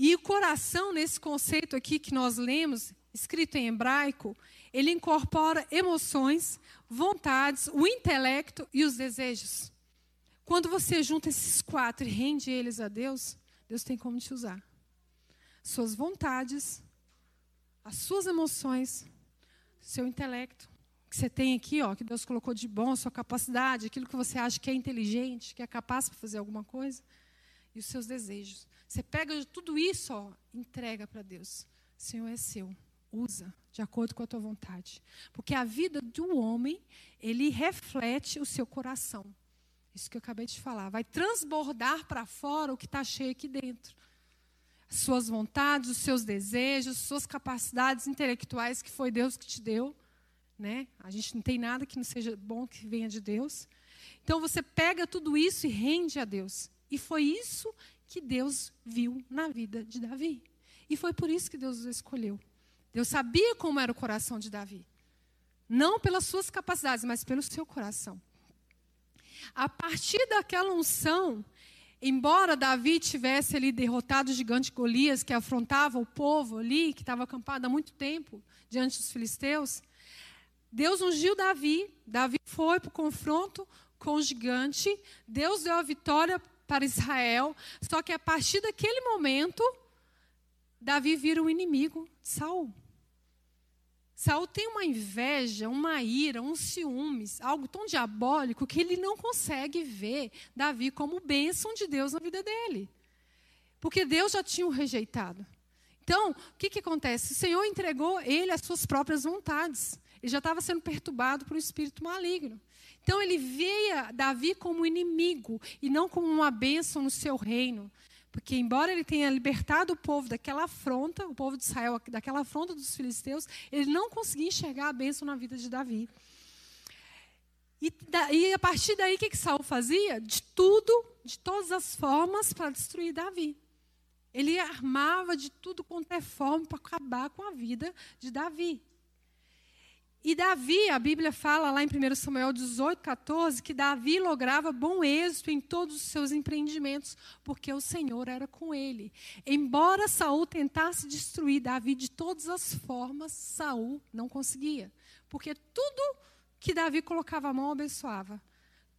E o coração, nesse conceito aqui que nós lemos, escrito em hebraico, ele incorpora emoções, vontades, o intelecto e os desejos. Quando você junta esses quatro e rende eles a Deus, Deus tem como te usar. Suas vontades, as suas emoções, seu intelecto, que você tem aqui, ó, que Deus colocou de bom, sua capacidade, aquilo que você acha que é inteligente, que é capaz para fazer alguma coisa, e os seus desejos. Você pega tudo isso, ó, entrega para Deus. Senhor é seu. Usa de acordo com a tua vontade. Porque a vida do homem, ele reflete o seu coração. Isso que eu acabei de falar. Vai transbordar para fora o que está cheio aqui dentro. As suas vontades, os seus desejos, suas capacidades intelectuais que foi Deus que te deu. Né? A gente não tem nada que não seja bom que venha de Deus. Então você pega tudo isso e rende a Deus. E foi isso que Deus viu na vida de Davi. E foi por isso que Deus o escolheu. Deus sabia como era o coração de Davi. Não pelas suas capacidades, mas pelo seu coração. A partir daquela unção, embora Davi tivesse ali derrotado o gigante Golias, que afrontava o povo ali, que estava acampado há muito tempo diante dos filisteus, Deus ungiu Davi. Davi foi para o confronto com o gigante. Deus deu a vitória para Israel. Só que a partir daquele momento, Davi vira o inimigo de Saul. Saul tem uma inveja, uma ira, um ciúmes, algo tão diabólico que ele não consegue ver Davi como bênção de Deus na vida dele. Porque Deus já tinha o rejeitado. Então, o que, que acontece? O Senhor entregou ele às suas próprias vontades. Ele já estava sendo perturbado por um espírito maligno. Então ele via Davi como inimigo e não como uma bênção no seu reino. Porque, embora ele tenha libertado o povo daquela afronta, o povo de Israel, daquela afronta dos filisteus, ele não conseguia enxergar a bênção na vida de Davi. E, e a partir daí, o que, que Saul fazia? De tudo, de todas as formas, para destruir Davi. Ele armava de tudo quanto é forma para acabar com a vida de Davi. E Davi, a Bíblia fala lá em 1 Samuel 18, 14, que Davi lograva bom êxito em todos os seus empreendimentos, porque o Senhor era com ele. Embora Saul tentasse destruir Davi de todas as formas, Saul não conseguia. Porque tudo que Davi colocava a mão abençoava.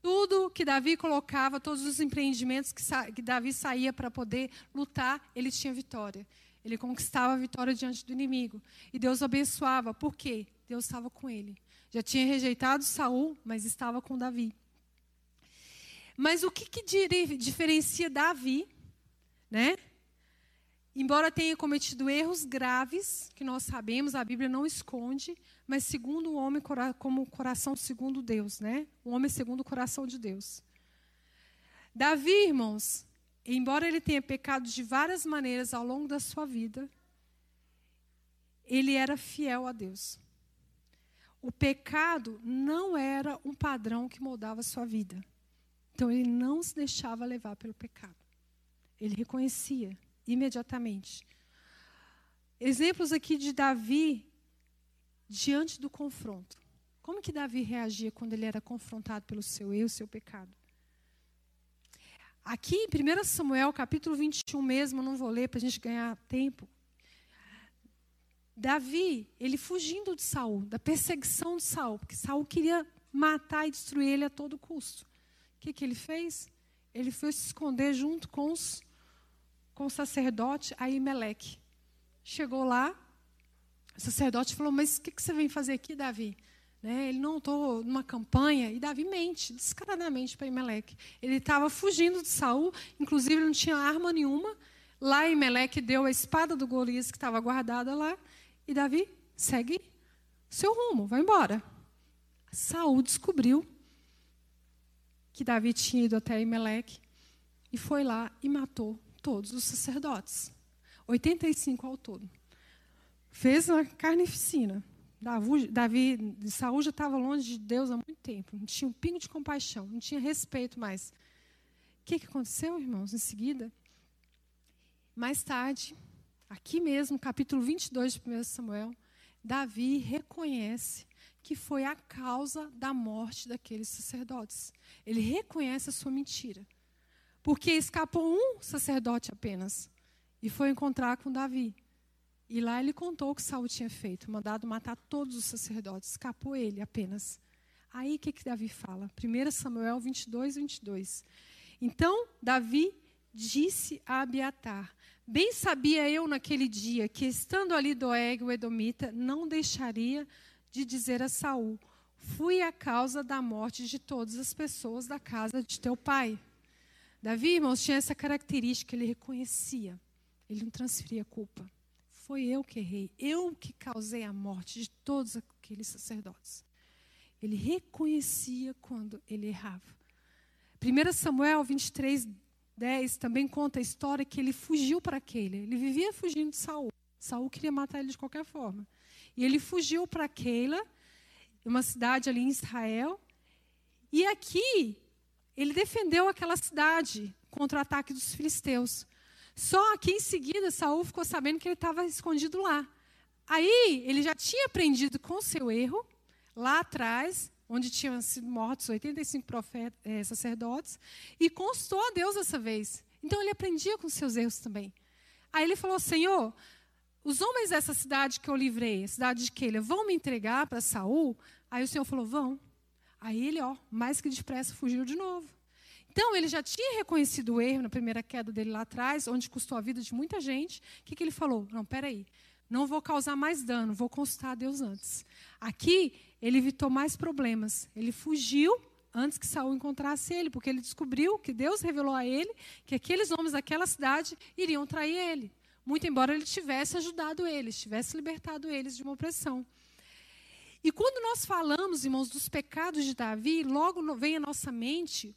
Tudo que Davi colocava, todos os empreendimentos que, que Davi saía para poder lutar, ele tinha vitória. Ele conquistava a vitória diante do inimigo. E Deus abençoava. Por quê? Deus estava com ele. Já tinha rejeitado Saul, mas estava com Davi. Mas o que, que diferencia Davi, né? Embora tenha cometido erros graves, que nós sabemos, a Bíblia não esconde, mas segundo o homem como coração segundo Deus, né? O homem segundo o coração de Deus. Davi, irmãos, embora ele tenha pecado de várias maneiras ao longo da sua vida, ele era fiel a Deus. O pecado não era um padrão que moldava a sua vida. Então ele não se deixava levar pelo pecado. Ele reconhecia imediatamente. Exemplos aqui de Davi diante do confronto. Como que Davi reagia quando ele era confrontado pelo seu erro, seu pecado? Aqui em 1 Samuel, capítulo 21 mesmo, não vou ler para a gente ganhar tempo. Davi, ele fugindo de Saul, da perseguição de Saul, porque Saul queria matar e destruir ele a todo custo. O que, que ele fez? Ele foi se esconder junto com, os, com o sacerdote Aimeleque. Chegou lá, o sacerdote falou: Mas o que, que você vem fazer aqui, Davi? Né? Ele não estou numa campanha. E Davi mente descaradamente para Imeleque. Ele estava fugindo de Saul, inclusive não tinha arma nenhuma. Lá Imeleque deu a espada do Golias que estava guardada lá. E Davi segue seu rumo, vai embora. Saul descobriu que Davi tinha ido até Imeleque e foi lá e matou todos os sacerdotes. 85 ao todo. Fez uma carnificina. Davi, Davi Saul já estava longe de Deus há muito tempo. Não tinha um pingo de compaixão, não tinha respeito mais. O que, que aconteceu, irmãos? Em seguida, mais tarde, Aqui mesmo, capítulo 22 de 1 Samuel, Davi reconhece que foi a causa da morte daqueles sacerdotes. Ele reconhece a sua mentira. Porque escapou um sacerdote apenas e foi encontrar com Davi. E lá ele contou o que Saul tinha feito, mandado matar todos os sacerdotes. Escapou ele apenas. Aí o que, que Davi fala? 1 Samuel 22, 22. Então Davi disse a Abiatar: Bem sabia eu naquele dia que, estando ali Doeg, o Edomita, não deixaria de dizer a Saul: Fui a causa da morte de todas as pessoas da casa de teu pai. Davi, irmãos, tinha essa característica, ele reconhecia, ele não transferia culpa. Foi eu que errei, eu que causei a morte de todos aqueles sacerdotes. Ele reconhecia quando ele errava. 1 Samuel 23, 10 também conta a história que ele fugiu para Keila. Ele vivia fugindo de Saul. Saul queria matar ele de qualquer forma. E ele fugiu para Keila, uma cidade ali em Israel. E aqui ele defendeu aquela cidade contra o ataque dos filisteus. Só que em seguida Saul ficou sabendo que ele estava escondido lá. Aí ele já tinha aprendido com seu erro lá atrás, onde tinham sido mortos 85 profetas, é, sacerdotes, e constou a Deus dessa vez. Então ele aprendia com seus erros também. Aí ele falou: Senhor, os homens dessa cidade que eu livrei, a cidade de Keila, vão me entregar para Saul? Aí o Senhor falou: vão. Aí ele, ó, mais que depressa, fugiu de novo. Então, ele já tinha reconhecido o erro na primeira queda dele lá atrás, onde custou a vida de muita gente. O que, que ele falou? Não, peraí, não vou causar mais dano, vou consultar a Deus antes. Aqui, ele evitou mais problemas. Ele fugiu antes que Saul encontrasse ele, porque ele descobriu que Deus revelou a ele que aqueles homens daquela cidade iriam trair ele. Muito embora ele tivesse ajudado eles, tivesse libertado eles de uma opressão. E quando nós falamos, irmãos, dos pecados de Davi, logo vem à nossa mente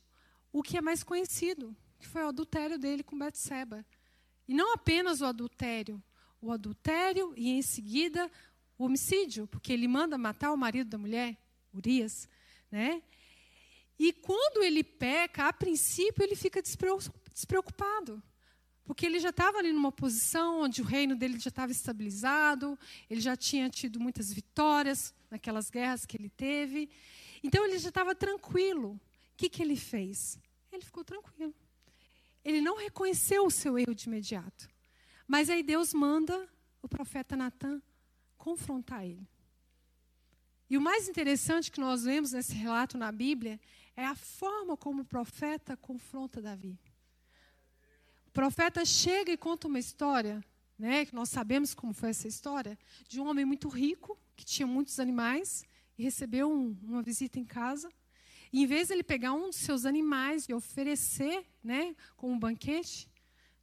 o que é mais conhecido, que foi o adultério dele com Betseba. E não apenas o adultério, o adultério e em seguida o homicídio, porque ele manda matar o marido da mulher, Urias, né? E quando ele peca, a princípio ele fica despreocupado. Porque ele já estava ali numa posição onde o reino dele já estava estabilizado, ele já tinha tido muitas vitórias naquelas guerras que ele teve. Então ele já estava tranquilo. O que, que ele fez? Ele ficou tranquilo. Ele não reconheceu o seu erro de imediato. Mas aí Deus manda o profeta Natan confrontar ele. E o mais interessante que nós vemos nesse relato na Bíblia é a forma como o profeta confronta Davi. O profeta chega e conta uma história, né, que nós sabemos como foi essa história, de um homem muito rico, que tinha muitos animais, e recebeu um, uma visita em casa. E em vez de ele pegar um dos seus animais e oferecer né, como um banquete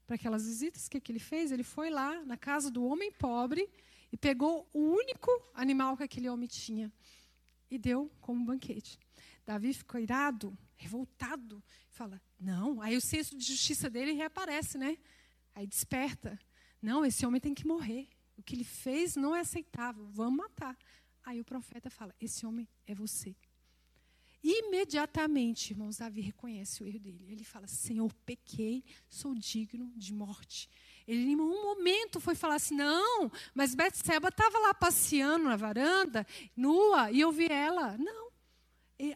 para aquelas visitas, o que, que ele fez? Ele foi lá na casa do homem pobre e pegou o único animal que aquele homem tinha e deu como banquete. Davi ficou irado, revoltado, fala: Não. Aí o senso de justiça dele reaparece, né? Aí desperta: Não, esse homem tem que morrer. O que ele fez não é aceitável, vamos matar. Aí o profeta fala: Esse homem é você. Imediatamente, irmãos, Davi reconhece o erro dele. Ele fala: Senhor, pequei, sou digno de morte. Ele em um momento foi falar assim: não, mas Betseba estava lá passeando na varanda, nua, e eu vi ela. Não,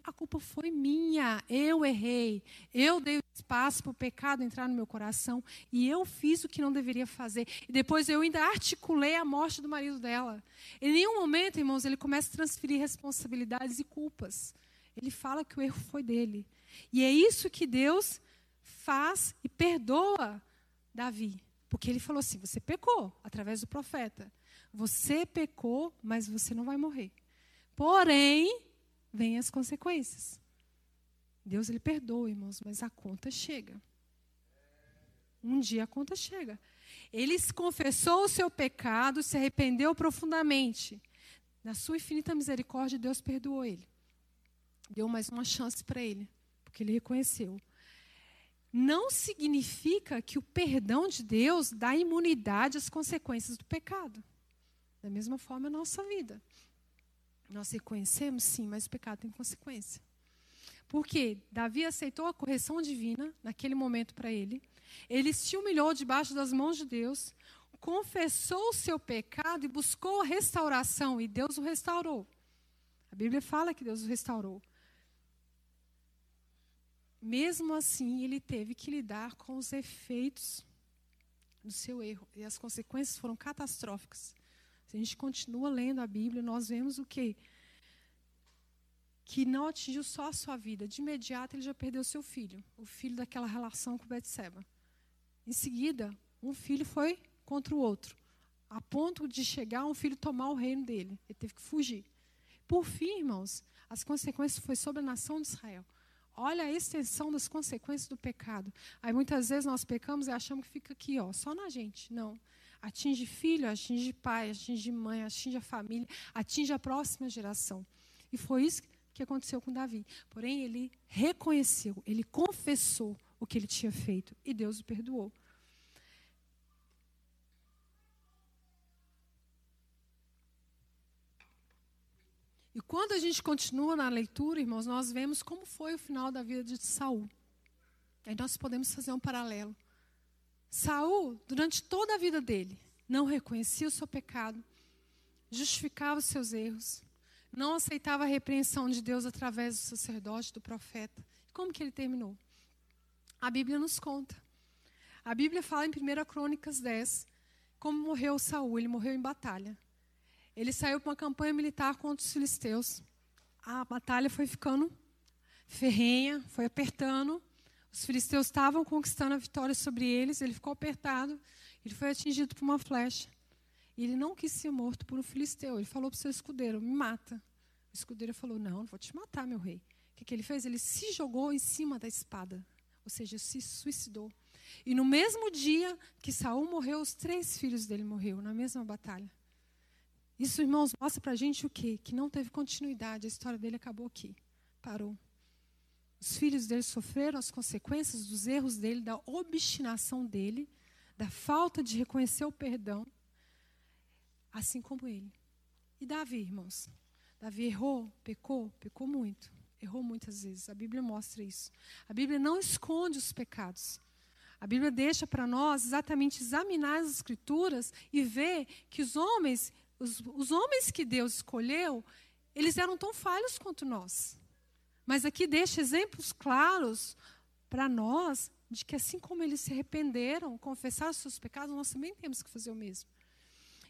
a culpa foi minha, eu errei, eu dei espaço para o pecado entrar no meu coração e eu fiz o que não deveria fazer. E depois eu ainda articulei a morte do marido dela. Em nenhum momento, irmãos, ele começa a transferir responsabilidades e culpas. Ele fala que o erro foi dele. E é isso que Deus faz e perdoa Davi. Porque ele falou assim: você pecou através do profeta. Você pecou, mas você não vai morrer. Porém, vêm as consequências. Deus ele perdoa, irmãos, mas a conta chega. Um dia a conta chega. Ele confessou o seu pecado, se arrependeu profundamente. Na sua infinita misericórdia, Deus perdoou ele. Deu mais uma chance para ele, porque ele reconheceu não significa que o perdão de Deus dá imunidade às consequências do pecado. Da mesma forma, a nossa vida. Nós reconhecemos, sim, mas o pecado tem consequência. Porque Davi aceitou a correção divina naquele momento para ele. Ele se humilhou debaixo das mãos de Deus, confessou o seu pecado e buscou a restauração, e Deus o restaurou. A Bíblia fala que Deus o restaurou. Mesmo assim, ele teve que lidar com os efeitos do seu erro. E as consequências foram catastróficas. Se a gente continua lendo a Bíblia, nós vemos o quê? Que não atingiu só a sua vida. De imediato, ele já perdeu seu filho. O filho daquela relação com Betseba. Em seguida, um filho foi contra o outro. A ponto de chegar um filho tomar o reino dele. Ele teve que fugir. Por fim, irmãos, as consequências foi sobre a nação de Israel Olha a extensão das consequências do pecado. Aí muitas vezes nós pecamos e achamos que fica aqui, ó, só na gente. Não. Atinge filho, atinge pai, atinge mãe, atinge a família, atinge a próxima geração. E foi isso que aconteceu com Davi. Porém, ele reconheceu, ele confessou o que ele tinha feito e Deus o perdoou. E quando a gente continua na leitura, irmãos, nós vemos como foi o final da vida de Saul. Aí nós podemos fazer um paralelo. Saul, durante toda a vida dele, não reconhecia o seu pecado, justificava os seus erros, não aceitava a repreensão de Deus através do sacerdote, do profeta. Como que ele terminou? A Bíblia nos conta. A Bíblia fala em 1 Crônicas 10 como morreu Saul. Ele morreu em batalha. Ele saiu para uma campanha militar contra os filisteus. A batalha foi ficando ferrenha, foi apertando. Os filisteus estavam conquistando a vitória sobre eles. Ele ficou apertado. Ele foi atingido por uma flecha. E ele não quis ser morto por um filisteu. Ele falou para o seu escudeiro: Me mata. O escudeiro falou: Não, não vou te matar, meu rei. O que, que ele fez? Ele se jogou em cima da espada. Ou seja, se suicidou. E no mesmo dia que Saul morreu, os três filhos dele morreram, na mesma batalha. Isso, irmãos, mostra para a gente o quê? Que não teve continuidade, a história dele acabou aqui, parou. Os filhos dele sofreram as consequências dos erros dele, da obstinação dele, da falta de reconhecer o perdão, assim como ele. E Davi, irmãos? Davi errou, pecou, pecou muito, errou muitas vezes. A Bíblia mostra isso. A Bíblia não esconde os pecados. A Bíblia deixa para nós exatamente examinar as Escrituras e ver que os homens os, os homens que Deus escolheu, eles eram tão falhos quanto nós. Mas aqui deixa exemplos claros para nós de que assim como eles se arrependeram, confessaram os seus pecados, nós também temos que fazer o mesmo.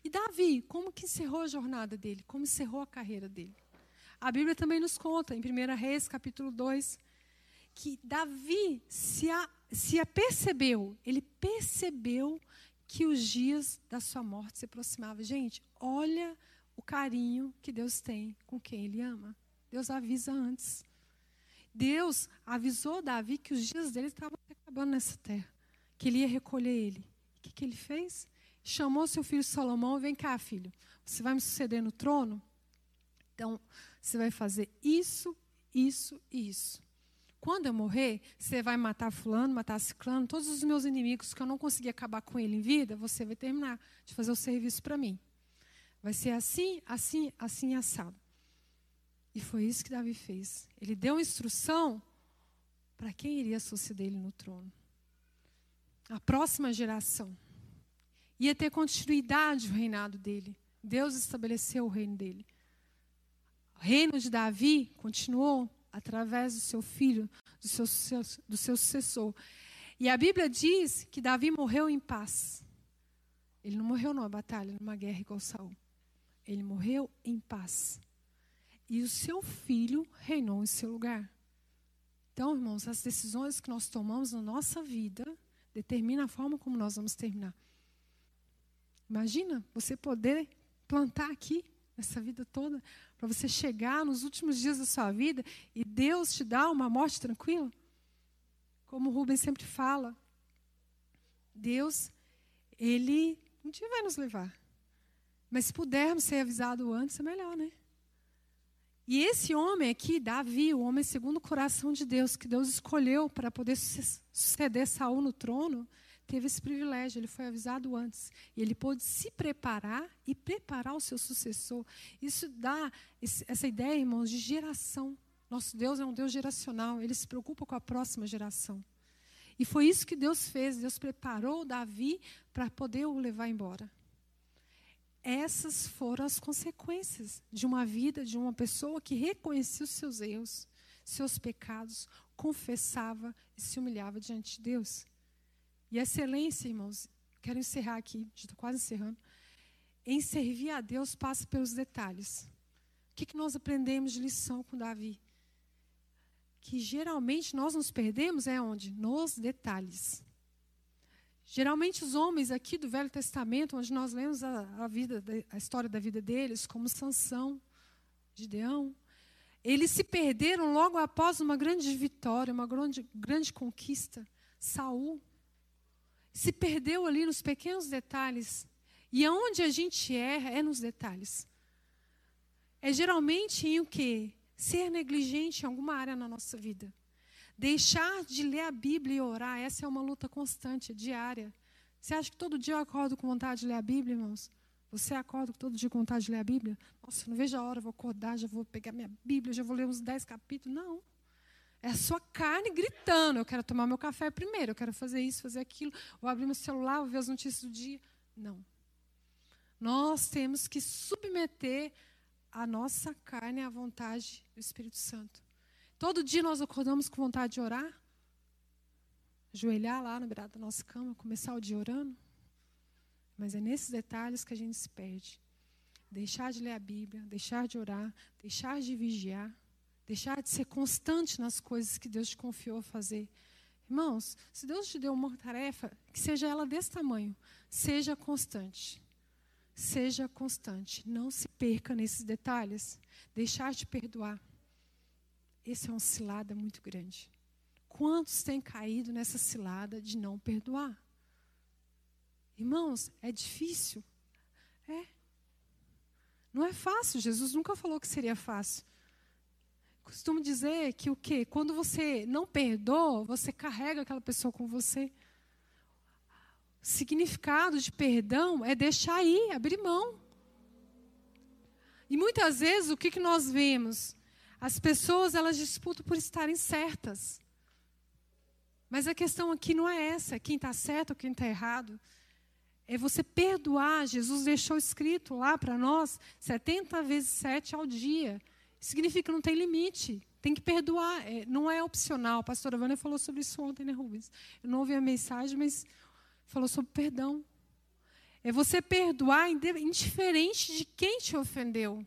E Davi, como que encerrou a jornada dele? Como encerrou a carreira dele? A Bíblia também nos conta, em 1 Reis, capítulo 2, que Davi se, a, se apercebeu, ele percebeu que os dias da sua morte se aproximavam. Gente, olha o carinho que Deus tem com quem Ele ama. Deus avisa antes. Deus avisou Davi que os dias dele estavam acabando nessa terra, que ele ia recolher ele. O que, que ele fez? Chamou seu filho Salomão, vem cá, filho, você vai me suceder no trono? Então, você vai fazer isso, isso e isso. Quando eu morrer, você vai matar fulano, matar ciclano, todos os meus inimigos que eu não consegui acabar com ele em vida, você vai terminar de fazer o serviço para mim. Vai ser assim, assim, assim assado. E foi isso que Davi fez. Ele deu instrução para quem iria suceder ele no trono. A próxima geração. Ia ter continuidade o reinado dele. Deus estabeleceu o reino dele. O reino de Davi continuou através do seu filho, do seu, do seu sucessor. E a Bíblia diz que Davi morreu em paz. Ele não morreu numa batalha, numa guerra igual Saul. Ele morreu em paz. E o seu filho reinou em seu lugar. Então, irmãos, as decisões que nós tomamos na nossa vida determinam a forma como nós vamos terminar. Imagina você poder plantar aqui nessa vida toda, para você chegar nos últimos dias da sua vida e Deus te dar uma morte tranquila? Como o Rubens sempre fala, Deus, Ele um dia vai nos levar. Mas se pudermos ser avisados antes, é melhor, né? E esse homem aqui, Davi, o homem segundo o coração de Deus, que Deus escolheu para poder suceder Saul no trono, teve esse privilégio, ele foi avisado antes. E ele pôde se preparar e preparar o seu sucessor. Isso dá essa ideia, irmãos, de geração. Nosso Deus é um Deus geracional, ele se preocupa com a próxima geração. E foi isso que Deus fez. Deus preparou Davi para poder o levar embora. Essas foram as consequências de uma vida de uma pessoa que reconhecia os seus erros, seus pecados, confessava e se humilhava diante de Deus. E excelência, irmãos, quero encerrar aqui, já estou quase encerrando. Em servir a Deus passa pelos detalhes. O que, que nós aprendemos de lição com Davi? Que geralmente nós nos perdemos é onde? Nos detalhes. Geralmente os homens aqui do Velho Testamento, onde nós lemos a, a vida, a história da vida deles, como Sansão, Gideão, Eles se perderam logo após uma grande vitória, uma grande, grande conquista. Saul se perdeu ali nos pequenos detalhes. E aonde a gente erra é nos detalhes. É geralmente em o quê? Ser negligente em alguma área na nossa vida. Deixar de ler a Bíblia e orar, essa é uma luta constante, diária. Você acha que todo dia eu acordo com vontade de ler a Bíblia, irmãos? Você acorda todo dia com vontade de ler a Bíblia? Nossa, não vejo a hora, vou acordar, já vou pegar minha Bíblia, já vou ler uns dez capítulos. Não. É a sua carne gritando. Eu quero tomar meu café primeiro, eu quero fazer isso, fazer aquilo, vou abrir meu celular, vou ver as notícias do dia. Não. Nós temos que submeter a nossa carne à vontade do Espírito Santo. Todo dia nós acordamos com vontade de orar? Ajoelhar lá no beirado da nossa cama, começar o dia orando? Mas é nesses detalhes que a gente se perde. Deixar de ler a Bíblia, deixar de orar, deixar de vigiar, deixar de ser constante nas coisas que Deus te confiou a fazer. Irmãos, se Deus te deu uma tarefa, que seja ela desse tamanho, seja constante. Seja constante. Não se perca nesses detalhes. Deixar de perdoar. Esse é uma cilada muito grande. Quantos têm caído nessa cilada de não perdoar? Irmãos, é difícil. É. Não é fácil. Jesus nunca falou que seria fácil. Costumo dizer que o quê? Quando você não perdoa, você carrega aquela pessoa com você. O significado de perdão é deixar ir, abrir mão. E muitas vezes o que, que nós vemos? As pessoas elas disputam por estarem certas. Mas a questão aqui não é essa, quem está certo ou quem está errado. É você perdoar. Jesus deixou escrito lá para nós 70 vezes 7 ao dia. Significa que não tem limite. Tem que perdoar. É, não é opcional. A pastora Vânia falou sobre isso ontem, né, Rubens? Eu não ouvi a mensagem, mas falou sobre perdão. É você perdoar indiferente de quem te ofendeu.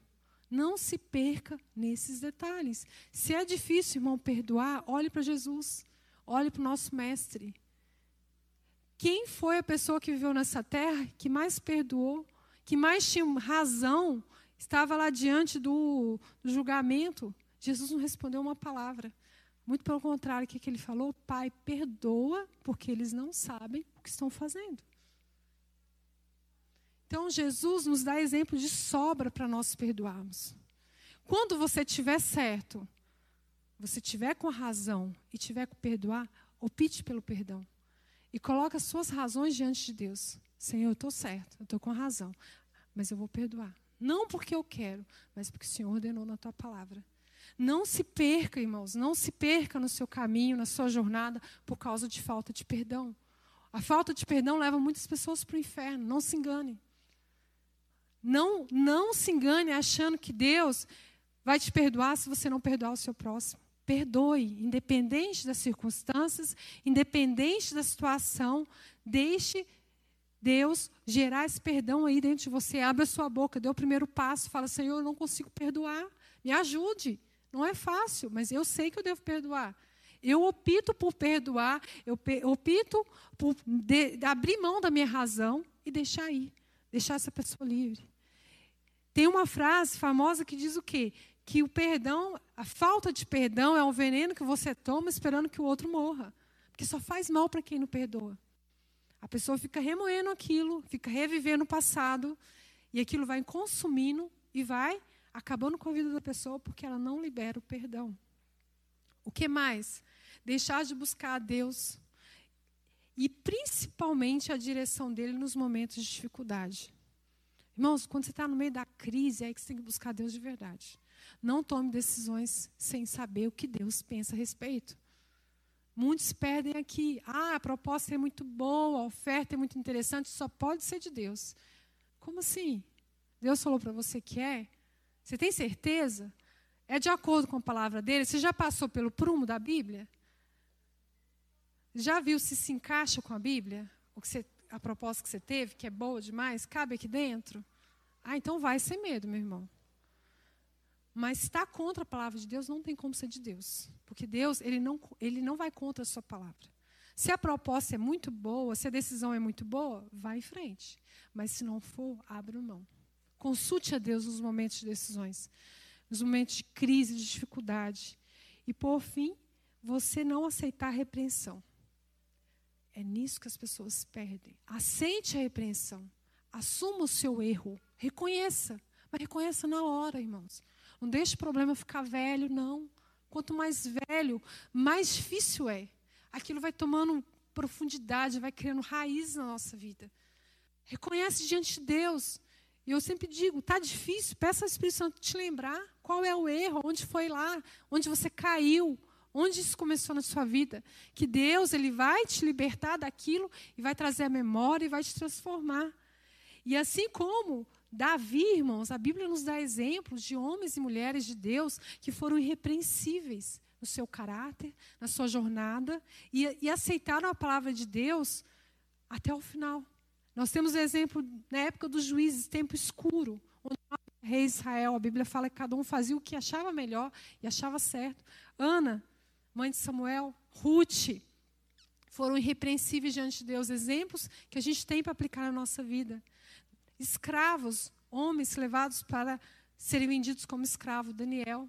Não se perca nesses detalhes. Se é difícil, irmão, perdoar, olhe para Jesus. Olhe para o nosso mestre. Quem foi a pessoa que viveu nessa terra que mais perdoou, que mais tinha razão, estava lá diante do, julgamento? Jesus não respondeu uma palavra. Muito pelo contrário, o que, que ele falou? Pai, perdoa, porque eles não sabem o que estão fazendo. Então, Jesus nos dá exemplo de sobra para nós perdoarmos. Quando você tiver certo, você tiver com a razão e tiver com perdoar, opte pelo perdão. E coloque as suas razões diante de Deus. Senhor, eu estou certo, eu estou com a razão, mas eu vou perdoar. Não porque eu quero, mas porque o Senhor ordenou na tua palavra. Não se perca, irmãos, não se perca no seu caminho, na sua jornada, por causa de falta de perdão. A falta de perdão leva muitas pessoas para o inferno, não se engane. Não, não se engane achando que Deus vai te perdoar se você não perdoar o seu próximo. Perdoe, independente das circunstâncias, independente da situação, deixe Deus gerar esse perdão aí dentro de você. Abra a sua boca, dê o primeiro passo, fala: Senhor, eu não consigo perdoar, me ajude. Não é fácil, mas eu sei que eu devo perdoar. Eu opto por perdoar, eu opto por de, abrir mão da minha razão e deixar ir, deixar essa pessoa livre. Tem uma frase famosa que diz o quê? Que o perdão, a falta de perdão é um veneno que você toma esperando que o outro morra. Porque só faz mal para quem não perdoa. A pessoa fica remoendo aquilo, fica revivendo o passado, e aquilo vai consumindo e vai acabando com a vida da pessoa porque ela não libera o perdão. O que mais? Deixar de buscar a Deus e principalmente a direção dele nos momentos de dificuldade. Irmãos, quando você está no meio da crise, é aí que você tem que buscar Deus de verdade. Não tome decisões sem saber o que Deus pensa a respeito. Muitos perdem aqui. Ah, a proposta é muito boa, a oferta é muito interessante, só pode ser de Deus. Como assim? Deus falou para você que é? Você tem certeza? É de acordo com a palavra dele? Você já passou pelo prumo da Bíblia? Já viu se se encaixa com a Bíblia? O que você a proposta que você teve, que é boa demais, cabe aqui dentro? Ah, então vai sem medo, meu irmão. Mas se está contra a palavra de Deus, não tem como ser de Deus. Porque Deus, ele não, ele não vai contra a sua palavra. Se a proposta é muito boa, se a decisão é muito boa, vá em frente. Mas se não for, abra mão. Consulte a Deus nos momentos de decisões. nos momentos de crise, de dificuldade. E por fim, você não aceitar a repreensão. É nisso que as pessoas perdem. Aceite a repreensão. Assuma o seu erro. Reconheça. Mas reconheça na hora, irmãos. Não deixe o problema ficar velho, não. Quanto mais velho, mais difícil é. Aquilo vai tomando profundidade, vai criando raiz na nossa vida. Reconhece diante de Deus. E eu sempre digo, tá difícil, peça ao Espírito Santo te lembrar qual é o erro, onde foi lá, onde você caiu, onde isso começou na sua vida. Que Deus, ele vai te libertar daquilo e vai trazer a memória e vai te transformar. E assim como Davi, irmãos, a Bíblia nos dá exemplos de homens e mulheres de Deus que foram irrepreensíveis no seu caráter, na sua jornada e, e aceitaram a palavra de Deus até o final. Nós temos o exemplo na época dos juízes, tempo escuro, onde o rei Israel, a Bíblia fala que cada um fazia o que achava melhor e achava certo. Ana, mãe de Samuel, Ruth, foram irrepreensíveis diante de Deus, exemplos que a gente tem para aplicar na nossa vida. Escravos, homens levados para serem vendidos como escravo, Daniel.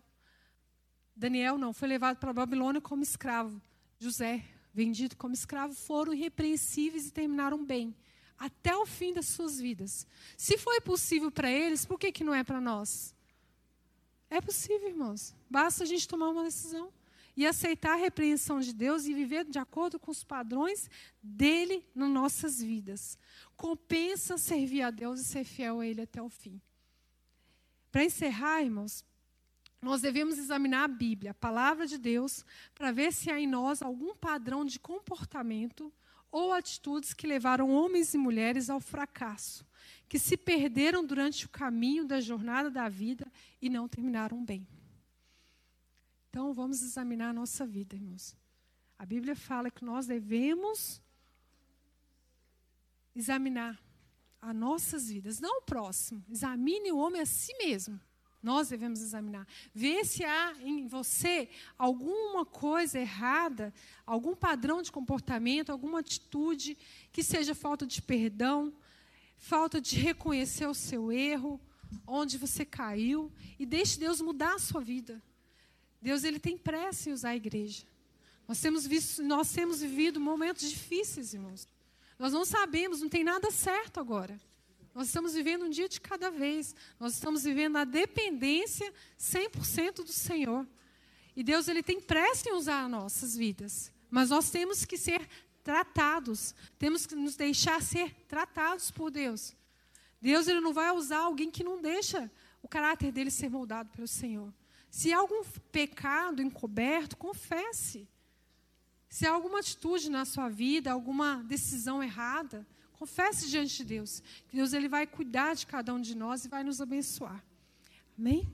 Daniel não, foi levado para a Babilônia como escravo. José, vendido como escravo, foram irrepreensíveis e terminaram bem até o fim das suas vidas. Se foi possível para eles, por que, que não é para nós? É possível, irmãos. Basta a gente tomar uma decisão e aceitar a repreensão de Deus e viver de acordo com os padrões dele nas nossas vidas. Compensa servir a Deus e ser fiel a Ele até o fim. Para encerrar, irmãos, nós devemos examinar a Bíblia, a palavra de Deus, para ver se há em nós algum padrão de comportamento ou atitudes que levaram homens e mulheres ao fracasso, que se perderam durante o caminho da jornada da vida e não terminaram bem. Então, vamos examinar a nossa vida, irmãos. A Bíblia fala que nós devemos examinar as nossas vidas, não o próximo. Examine o homem a si mesmo. Nós devemos examinar. Ver se há em você alguma coisa errada, algum padrão de comportamento, alguma atitude que seja falta de perdão, falta de reconhecer o seu erro, onde você caiu, e deixe Deus mudar a sua vida. Deus ele tem pressa em usar a igreja. Nós temos, visto, nós temos vivido momentos difíceis, irmãos. Nós não sabemos, não tem nada certo agora. Nós estamos vivendo um dia de cada vez. Nós estamos vivendo a dependência 100% do Senhor. E Deus ele tem pressa em usar as nossas vidas. Mas nós temos que ser tratados. Temos que nos deixar ser tratados por Deus. Deus ele não vai usar alguém que não deixa o caráter dele ser moldado pelo Senhor. Se há algum pecado encoberto, confesse. Se há alguma atitude na sua vida, alguma decisão errada, Confesse diante de Deus. Que Deus ele vai cuidar de cada um de nós e vai nos abençoar. Amém?